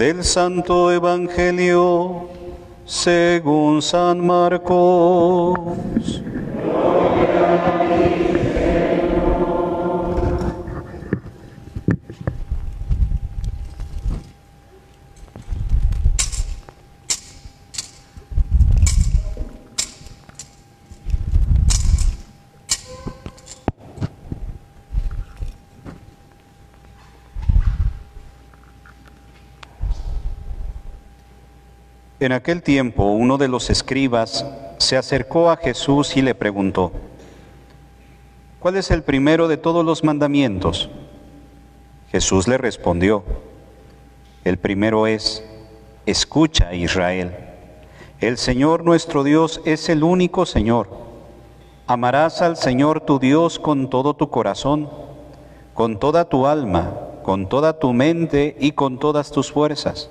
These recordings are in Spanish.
Del Santo Evangelio según San Marcos. En aquel tiempo uno de los escribas se acercó a Jesús y le preguntó, ¿cuál es el primero de todos los mandamientos? Jesús le respondió, el primero es, escucha Israel, el Señor nuestro Dios es el único Señor. Amarás al Señor tu Dios con todo tu corazón, con toda tu alma, con toda tu mente y con todas tus fuerzas.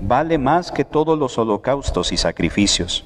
vale más que todos los holocaustos y sacrificios.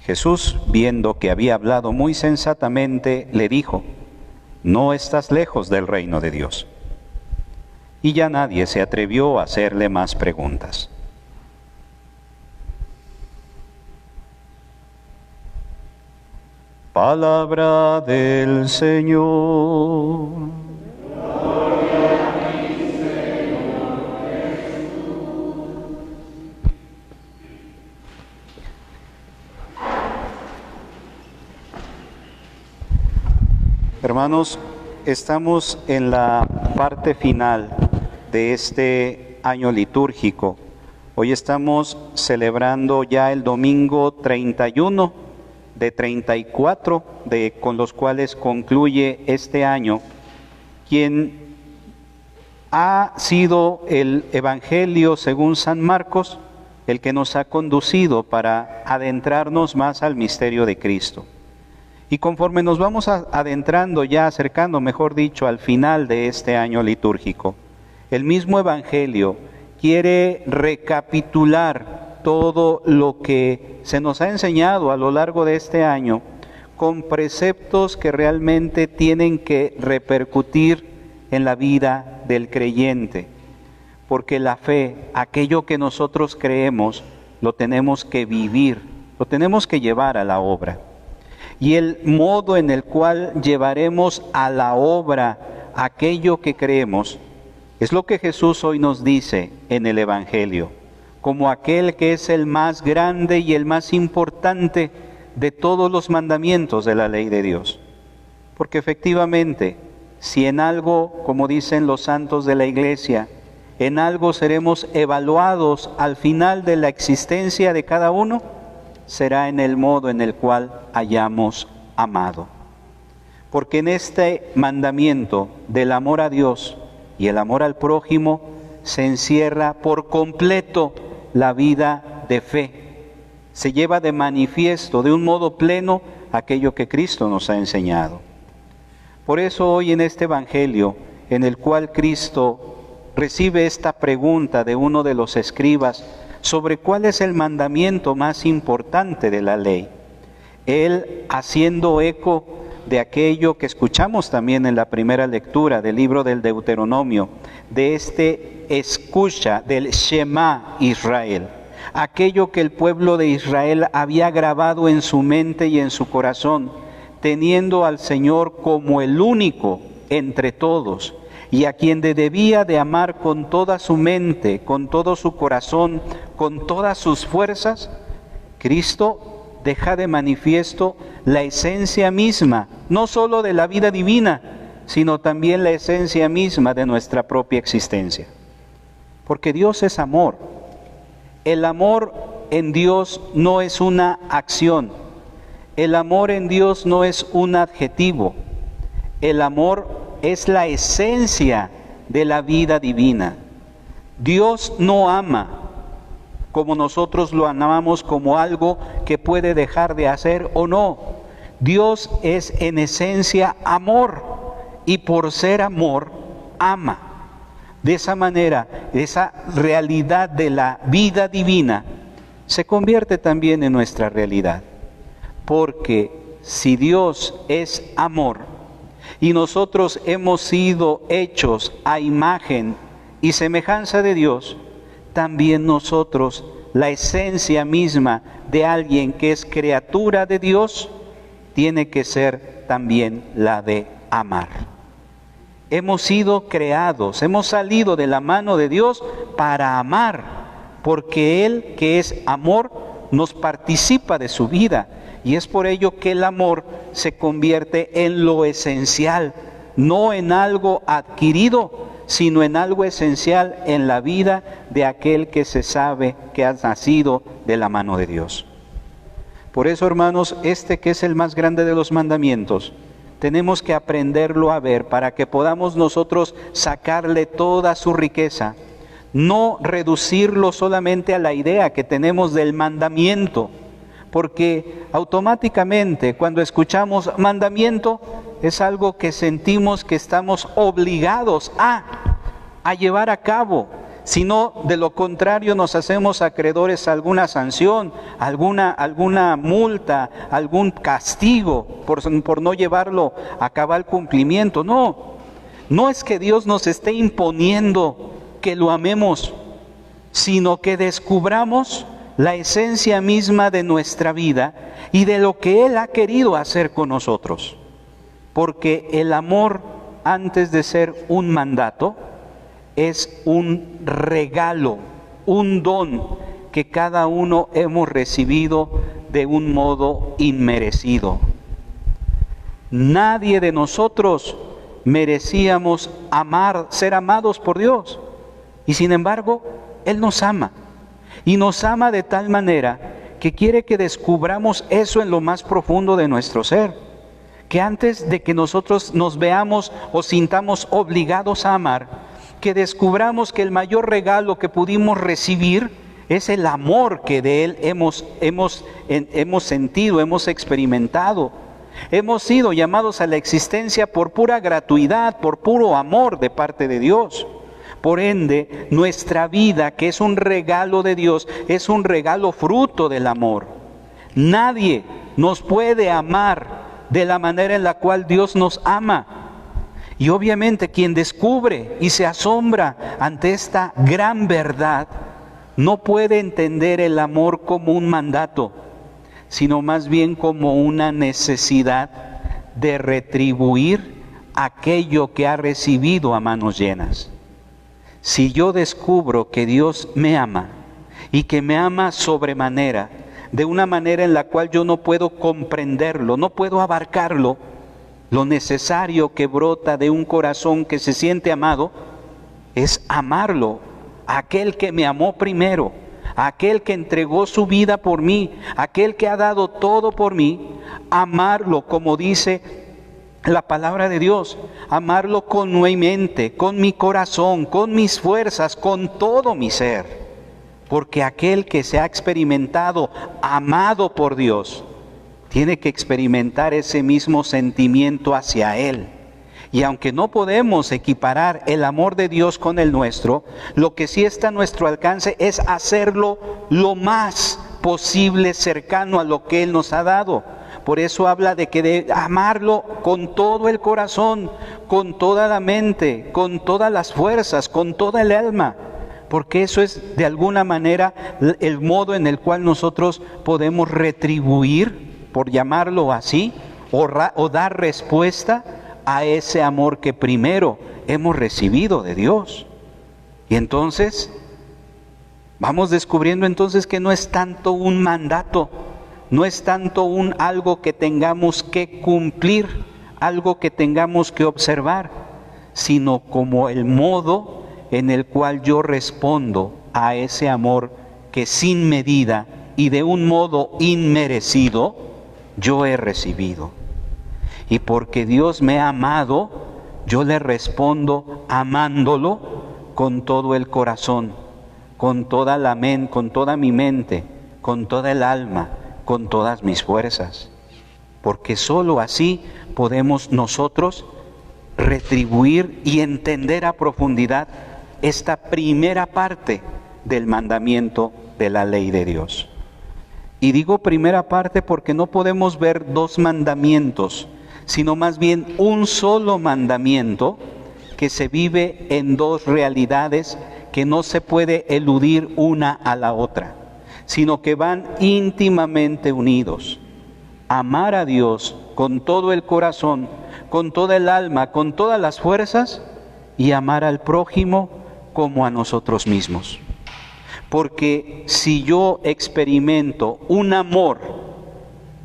Jesús, viendo que había hablado muy sensatamente, le dijo, no estás lejos del reino de Dios. Y ya nadie se atrevió a hacerle más preguntas. Palabra del Señor. Hermanos, estamos en la parte final de este año litúrgico. Hoy estamos celebrando ya el domingo 31 de 34 de, con los cuales concluye este año, quien ha sido el Evangelio según San Marcos el que nos ha conducido para adentrarnos más al misterio de Cristo. Y conforme nos vamos adentrando, ya acercando, mejor dicho, al final de este año litúrgico, el mismo Evangelio quiere recapitular todo lo que se nos ha enseñado a lo largo de este año con preceptos que realmente tienen que repercutir en la vida del creyente. Porque la fe, aquello que nosotros creemos, lo tenemos que vivir, lo tenemos que llevar a la obra y el modo en el cual llevaremos a la obra aquello que creemos, es lo que Jesús hoy nos dice en el Evangelio, como aquel que es el más grande y el más importante de todos los mandamientos de la ley de Dios. Porque efectivamente, si en algo, como dicen los santos de la iglesia, en algo seremos evaluados al final de la existencia de cada uno, será en el modo en el cual hayamos amado. Porque en este mandamiento del amor a Dios y el amor al prójimo se encierra por completo la vida de fe. Se lleva de manifiesto de un modo pleno aquello que Cristo nos ha enseñado. Por eso hoy en este Evangelio, en el cual Cristo recibe esta pregunta de uno de los escribas, sobre cuál es el mandamiento más importante de la ley. Él haciendo eco de aquello que escuchamos también en la primera lectura del libro del Deuteronomio, de este escucha del Shema Israel, aquello que el pueblo de Israel había grabado en su mente y en su corazón, teniendo al Señor como el único entre todos, y a quien debía de amar con toda su mente, con todo su corazón, con todas sus fuerzas, Cristo deja de manifiesto la esencia misma, no sólo de la vida divina, sino también la esencia misma de nuestra propia existencia. Porque Dios es amor. El amor en Dios no es una acción. El amor en Dios no es un adjetivo. El amor es la esencia de la vida divina. Dios no ama como nosotros lo amamos como algo que puede dejar de hacer o no. Dios es en esencia amor y por ser amor ama. De esa manera, esa realidad de la vida divina se convierte también en nuestra realidad. Porque si Dios es amor, y nosotros hemos sido hechos a imagen y semejanza de Dios, también nosotros, la esencia misma de alguien que es criatura de Dios, tiene que ser también la de amar. Hemos sido creados, hemos salido de la mano de Dios para amar, porque Él que es amor nos participa de su vida y es por ello que el amor se convierte en lo esencial, no en algo adquirido, sino en algo esencial en la vida de aquel que se sabe que ha nacido de la mano de Dios. Por eso, hermanos, este que es el más grande de los mandamientos, tenemos que aprenderlo a ver para que podamos nosotros sacarle toda su riqueza, no reducirlo solamente a la idea que tenemos del mandamiento, porque automáticamente cuando escuchamos mandamiento es algo que sentimos que estamos obligados a, llevar a cabo. Si no, de lo contrario nos hacemos acreedores a alguna sanción, alguna, alguna multa, algún castigo por, por no llevarlo a cabal cumplimiento. No, no es que Dios nos esté imponiendo que lo amemos, sino que descubramos la esencia misma de nuestra vida y de lo que Él ha querido hacer con nosotros. Porque el amor, antes de ser un mandato, es un regalo, un don que cada uno hemos recibido de un modo inmerecido. Nadie de nosotros merecíamos amar, ser amados por Dios. Y sin embargo, Él nos ama. Y nos ama de tal manera que quiere que descubramos eso en lo más profundo de nuestro ser. Que antes de que nosotros nos veamos o sintamos obligados a amar, que descubramos que el mayor regalo que pudimos recibir es el amor que de Él hemos, hemos, hemos sentido, hemos experimentado. Hemos sido llamados a la existencia por pura gratuidad, por puro amor de parte de Dios. Por ende, nuestra vida, que es un regalo de Dios, es un regalo fruto del amor. Nadie nos puede amar de la manera en la cual Dios nos ama. Y obviamente quien descubre y se asombra ante esta gran verdad, no puede entender el amor como un mandato, sino más bien como una necesidad de retribuir aquello que ha recibido a manos llenas. Si yo descubro que Dios me ama y que me ama sobremanera, de una manera en la cual yo no puedo comprenderlo, no puedo abarcarlo, lo necesario que brota de un corazón que se siente amado es amarlo, aquel que me amó primero, aquel que entregó su vida por mí, aquel que ha dado todo por mí, amarlo como dice la palabra de Dios, amarlo con mi mente, con mi corazón, con mis fuerzas, con todo mi ser. Porque aquel que se ha experimentado amado por Dios, tiene que experimentar ese mismo sentimiento hacia Él. Y aunque no podemos equiparar el amor de Dios con el nuestro, lo que sí está a nuestro alcance es hacerlo lo más posible cercano a lo que Él nos ha dado por eso habla de que de amarlo con todo el corazón, con toda la mente, con todas las fuerzas, con toda el alma. Porque eso es de alguna manera el modo en el cual nosotros podemos retribuir, por llamarlo así, o, o dar respuesta a ese amor que primero hemos recibido de Dios. Y entonces vamos descubriendo entonces que no es tanto un mandato, no es tanto un algo que tengamos que cumplir, algo que tengamos que observar, sino como el modo en el cual yo respondo a ese amor que sin medida y de un modo inmerecido yo he recibido. Y porque Dios me ha amado, yo le respondo amándolo con todo el corazón, con toda la mente, con toda mi mente, con toda el alma, con todas mis fuerzas. Porque sólo así podemos nosotros retribuir y entender a profundidad esta primera parte del mandamiento de la ley de Dios. Y digo primera parte porque no podemos ver dos mandamientos, sino más bien un solo mandamiento que se vive en dos realidades que no se puede eludir una a la otra, sino que van íntimamente unidos. Amar a Dios con todo el corazón, con toda el alma, con todas las fuerzas y amar al prójimo como a nosotros mismos. Porque si yo experimento un amor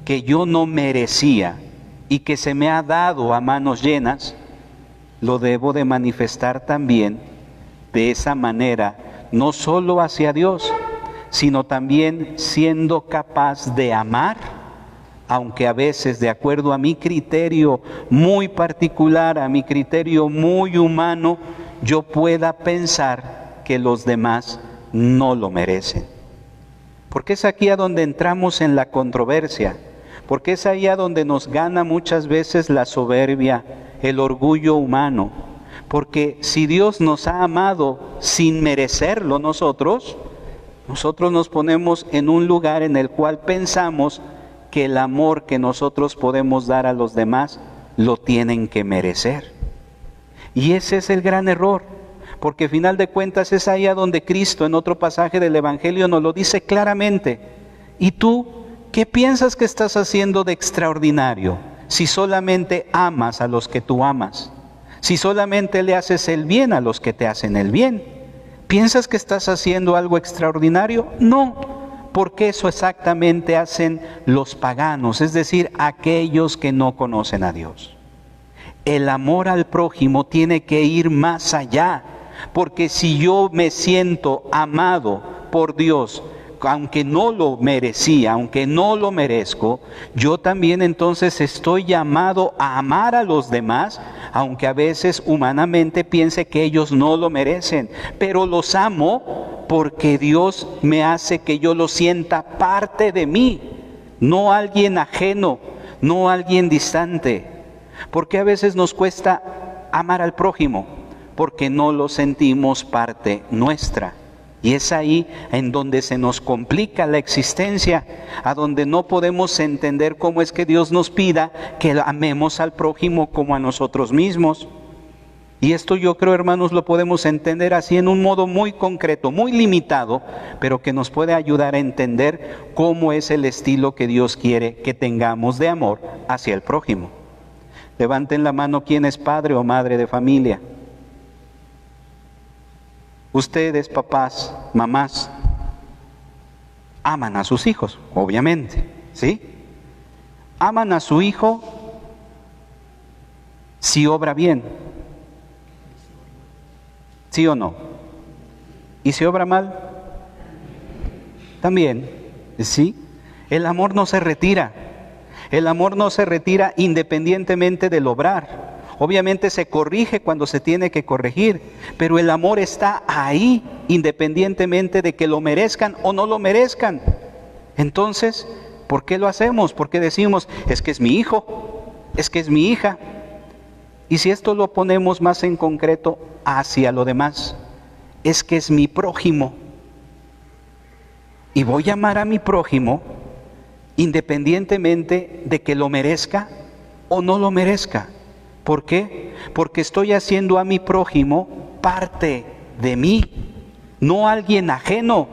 que yo no merecía y que se me ha dado a manos llenas, lo debo de manifestar también de esa manera, no solo hacia Dios, sino también siendo capaz de amar, aunque a veces de acuerdo a mi criterio muy particular, a mi criterio muy humano, yo pueda pensar que los demás no lo merecen. Porque es aquí a donde entramos en la controversia, porque es ahí a donde nos gana muchas veces la soberbia, el orgullo humano. Porque si Dios nos ha amado sin merecerlo nosotros, nosotros nos ponemos en un lugar en el cual pensamos que el amor que nosotros podemos dar a los demás lo tienen que merecer. Y ese es el gran error porque final de cuentas es ahí a donde Cristo en otro pasaje del Evangelio nos lo dice claramente. ¿Y tú qué piensas que estás haciendo de extraordinario si solamente amas a los que tú amas? Si solamente le haces el bien a los que te hacen el bien. ¿Piensas que estás haciendo algo extraordinario? No, porque eso exactamente hacen los paganos, es decir, aquellos que no conocen a Dios. El amor al prójimo tiene que ir más allá porque si yo me siento amado por Dios, aunque no lo merecía, aunque no lo merezco, yo también entonces estoy llamado a amar a los demás, aunque a veces humanamente piense que ellos no lo merecen, pero los amo porque Dios me hace que yo lo sienta parte de mí, no alguien ajeno, no alguien distante, porque a veces nos cuesta amar al prójimo porque no lo sentimos parte nuestra. Y es ahí en donde se nos complica la existencia, a donde no podemos entender cómo es que Dios nos pida que amemos al prójimo como a nosotros mismos. Y esto yo creo, hermanos, lo podemos entender así en un modo muy concreto, muy limitado, pero que nos puede ayudar a entender cómo es el estilo que Dios quiere que tengamos de amor hacia el prójimo. Levanten la mano quien es padre o madre de familia. Ustedes, papás, mamás, aman a sus hijos, obviamente, ¿sí? Aman a su hijo si obra bien, ¿sí o no? ¿Y si obra mal? También, ¿sí? El amor no se retira, el amor no se retira independientemente del obrar. Obviamente se corrige cuando se tiene que corregir, pero el amor está ahí independientemente de que lo merezcan o no lo merezcan. Entonces, ¿por qué lo hacemos? ¿Por qué decimos, es que es mi hijo, es que es mi hija? Y si esto lo ponemos más en concreto hacia lo demás, es que es mi prójimo. Y voy a amar a mi prójimo independientemente de que lo merezca o no lo merezca. ¿Por qué? Porque estoy haciendo a mi prójimo parte de mí, no alguien ajeno,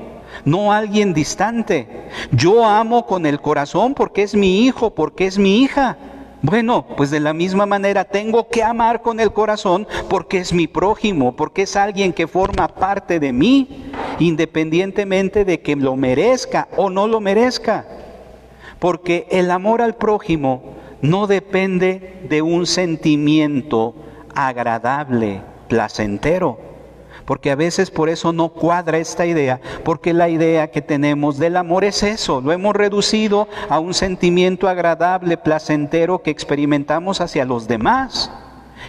no alguien distante. Yo amo con el corazón porque es mi hijo, porque es mi hija, Bueno, pues de la misma manera tengo que amar con el corazón porque es mi prójimo, porque es alguien que forma parte de mí, independientemente de que lo merezca o no lo merezca. Porque el amor al prójimo no depende de un sentimiento agradable, placentero porque a veces por eso no cuadra esta idea, porque la idea que tenemos del amor es eso, lo hemos reducido a un sentimiento agradable, placentero que experimentamos hacia los demás.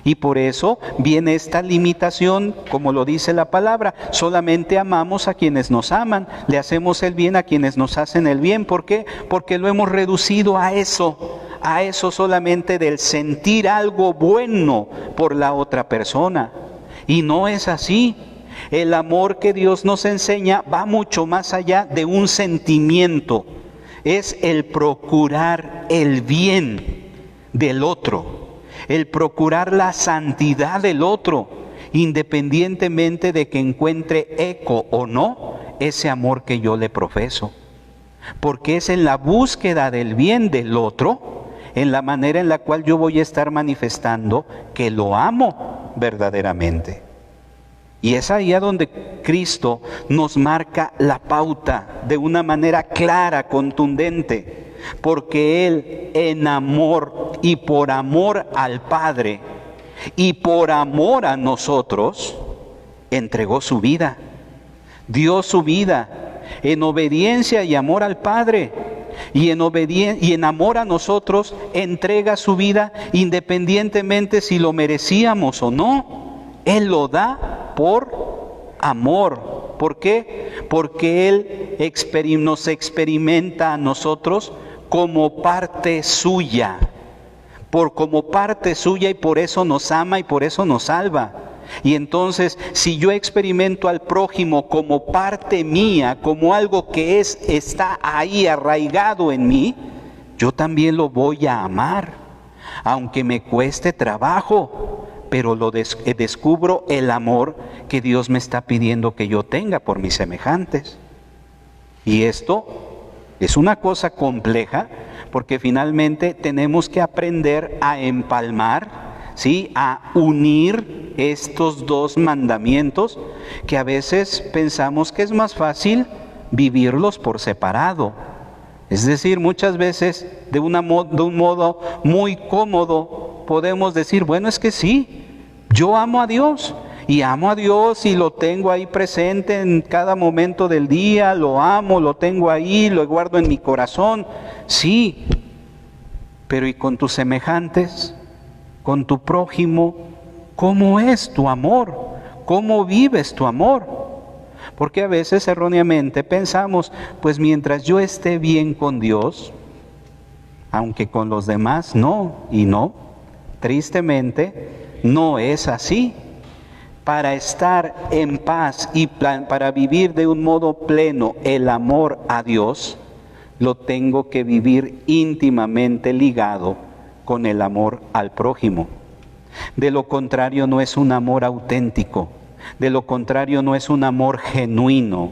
Y por eso viene esta limitación, como lo dice la palabra, solamente amamos a quienes nos aman, le hacemos el bien a quienes nos hacen el bien. ¿Por qué? Porque lo hemos reducido a eso, a eso solamente del sentir algo bueno por la otra persona. Y no es así. El amor que Dios nos enseña va mucho más allá de un sentimiento. Es el procurar el bien del otro, el procurar la santidad del otro, independientemente de que encuentre eco o no ese amor que yo le profeso. Porque es en la búsqueda del bien del otro, en la manera en la cual yo voy a estar manifestando que lo amo verdaderamente. Y es ahí a donde Cristo nos marca la pauta de una manera clara, contundente, porque Él en amor y por amor al Padre y por amor a nosotros, entregó su vida, dio su vida en obediencia y amor al Padre. Y en, amor a nosotros entrega su vida independientemente si lo merecíamos o no. Él lo da por amor. ¿Por qué? Porque Él nos experimenta a nosotros como parte suya, por como parte suya y por eso nos ama y por eso nos salva. Y entonces, si yo experimento al prójimo como parte mía, como algo que es está ahí arraigado en mí, yo también lo voy a amar, aunque me cueste trabajo, pero lo eh, descubro el amor que Dios me está pidiendo que yo tenga por mis semejantes. Y esto es una cosa compleja porque finalmente tenemos que aprender a empalmar, ¿sí? a unir estos dos mandamientos que a veces pensamos que es más fácil vivirlos por separado. Es decir, muchas veces de, una, de un modo muy cómodo podemos decir, bueno, es que sí, yo amo a Dios y amo a Dios y lo tengo ahí presente en cada momento del día, lo amo, lo tengo ahí, lo guardo en mi corazón. Sí, pero ¿y con tus semejantes? ¿Con tu prójimo? ¿Cómo es tu amor? ¿Cómo vives tu amor? Porque a veces erróneamente pensamos, pues mientras yo esté bien con Dios, aunque con los demás no, y no, tristemente, no es así. Para estar en paz y para vivir de un modo pleno el amor a Dios, lo tengo que vivir íntimamente ligado con el amor al prójimo. De lo contrario no es un amor auténtico, de lo contrario no es un amor genuino,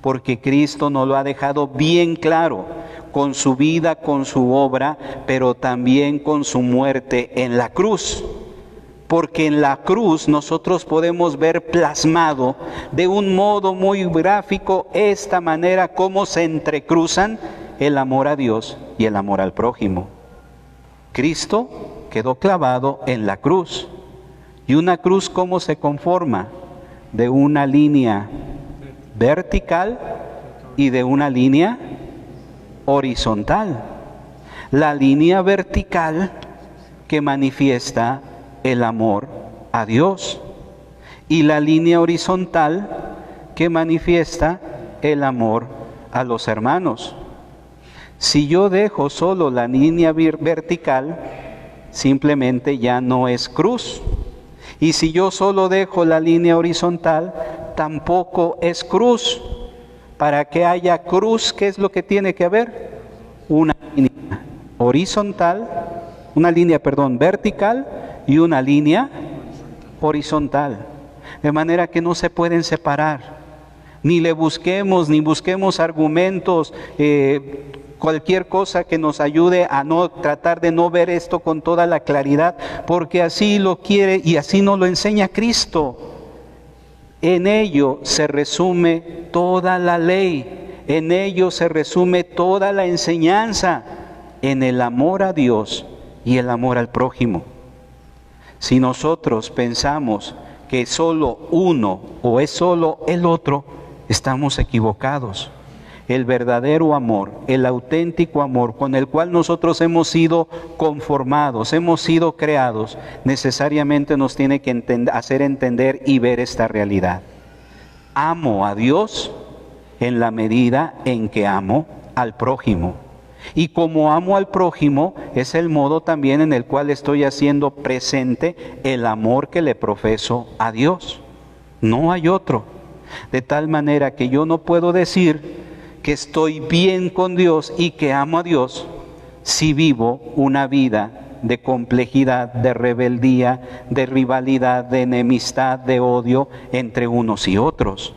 porque Cristo nos lo ha dejado bien claro con su vida, con su obra, pero también con su muerte en la cruz porque en la cruz nosotros podemos ver plasmado de un modo muy gráfico esta manera cómo se entrecruzan el amor a Dios y el amor al prójimo. Cristo quedó clavado en la cruz. ¿Y una cruz cómo se conforma? De una línea vertical y de una línea horizontal. La línea vertical que manifiesta el amor a Dios y la línea horizontal que manifiesta el amor a los hermanos. Si yo dejo solo la línea vertical, simplemente ya no es cruz. Y si yo solo dejo la línea horizontal, tampoco es cruz. Para que haya cruz, ¿qué es lo que tiene que haber? Una línea horizontal, una línea, perdón, vertical y una línea horizontal. De manera que no se pueden separar. Ni le busquemos, ni busquemos argumentos eh, cualquier cosa que nos ayude a no tratar de no ver esto con toda la claridad, porque así lo quiere y así nos lo enseña Cristo. En ello se resume toda la ley, en ello se resume toda la enseñanza, en el amor a Dios y el amor al prójimo. Si nosotros pensamos que solo uno o es solo el otro, estamos equivocados. El verdadero amor, el auténtico amor con el cual nosotros hemos sido conformados, hemos sido creados, necesariamente nos tiene que hacer entender y ver esta realidad. Amo a Dios en la medida en que amo al prójimo. Y como amo al prójimo, es el modo también en el cual estoy haciendo presente el amor que le profeso a Dios. No hay otro. De tal manera que yo no puedo decir que estoy bien con Dios y que amo a Dios si vivo una vida de complejidad, de rebeldía, de rivalidad, de enemistad, de odio entre unos y otros.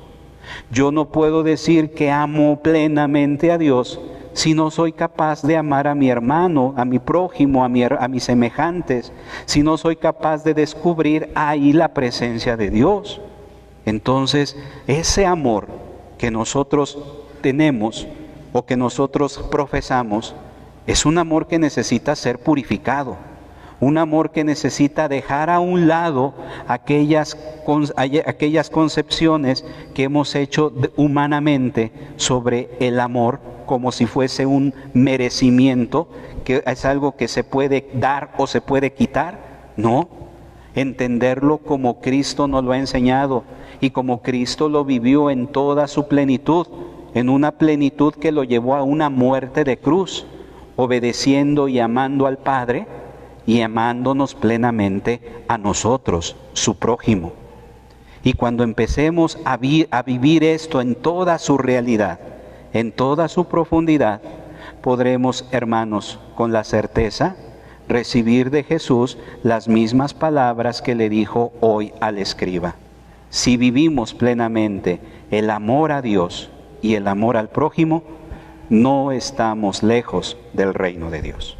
Yo no puedo decir que amo plenamente a Dios si no soy capaz de amar a mi hermano, a mi prójimo, a, a mis semejantes, si no soy capaz de descubrir ahí la presencia de Dios. Entonces, ese amor que nosotros tenemos o que nosotros profesamos es un amor que necesita ser purificado un amor que necesita dejar a un lado aquellas, aquellas concepciones que hemos hecho humanamente sobre el amor como si fuese un merecimiento, que es algo que se puede dar o se puede quitar. No, entenderlo como Cristo nos lo ha enseñado y como Cristo lo vivió en toda su plenitud, en una plenitud que lo llevó a una muerte de cruz, obedeciendo y amando al Padre y amándonos plenamente a nosotros, su prójimo. Y cuando empecemos a, vivir esto en toda su realidad, en toda su profundidad, podremos, hermanos, con la certeza, recibir de Jesús las mismas palabras que le dijo hoy al escriba. Si vivimos plenamente el amor a Dios y el amor al prójimo, no estamos lejos del reino de Dios.